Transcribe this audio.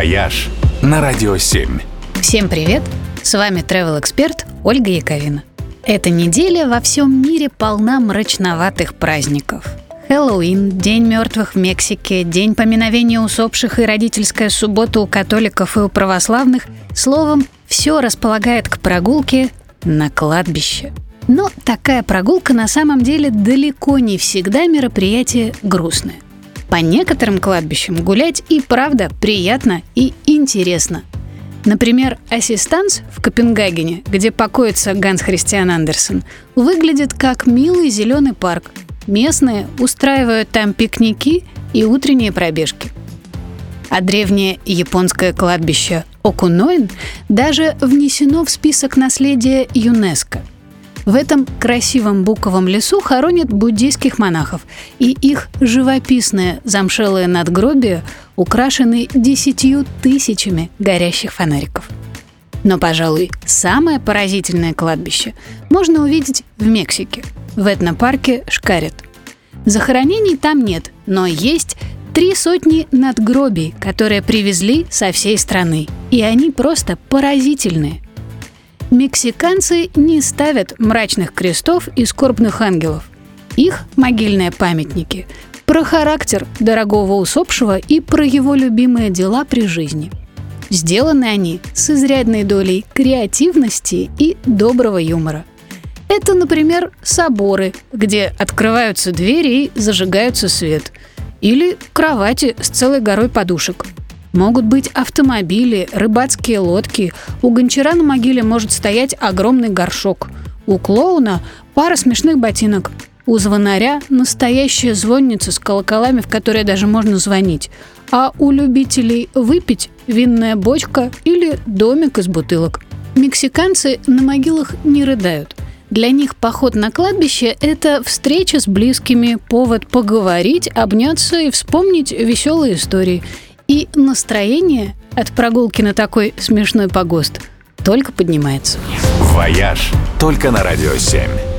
«Вояж» на Радио 7. Всем привет! С вами travel эксперт Ольга Яковина. Эта неделя во всем мире полна мрачноватых праздников. Хэллоуин, День мертвых в Мексике, День поминовения усопших и родительская суббота у католиков и у православных. Словом, все располагает к прогулке на кладбище. Но такая прогулка на самом деле далеко не всегда мероприятие грустное. По некоторым кладбищам гулять и правда приятно и интересно. Например, ассистанс в Копенгагене, где покоится Ганс Христиан Андерсен, выглядит как милый зеленый парк. Местные устраивают там пикники и утренние пробежки. А древнее японское кладбище Окуноин даже внесено в список наследия ЮНЕСКО – в этом красивом буковом лесу хоронят буддийских монахов, и их живописные замшелые надгробия украшены десятью тысячами горящих фонариков. Но, пожалуй, самое поразительное кладбище можно увидеть в Мексике, в этнопарке Шкарет. Захоронений там нет, но есть три сотни надгробий, которые привезли со всей страны. И они просто поразительные – Мексиканцы не ставят мрачных крестов и скорбных ангелов. Их могильные памятники про характер дорогого усопшего и про его любимые дела при жизни. Сделаны они с изрядной долей креативности и доброго юмора. Это, например, соборы, где открываются двери и зажигается свет. Или кровати с целой горой подушек – Могут быть автомобили, рыбацкие лодки. У гончара на могиле может стоять огромный горшок. У клоуна пара смешных ботинок. У звонаря настоящая звонница с колоколами, в которые даже можно звонить. А у любителей выпить винная бочка или домик из бутылок. Мексиканцы на могилах не рыдают. Для них поход на кладбище – это встреча с близкими, повод поговорить, обняться и вспомнить веселые истории – и настроение от прогулки на такой смешной погост только поднимается. «Вояж» только на «Радио 7».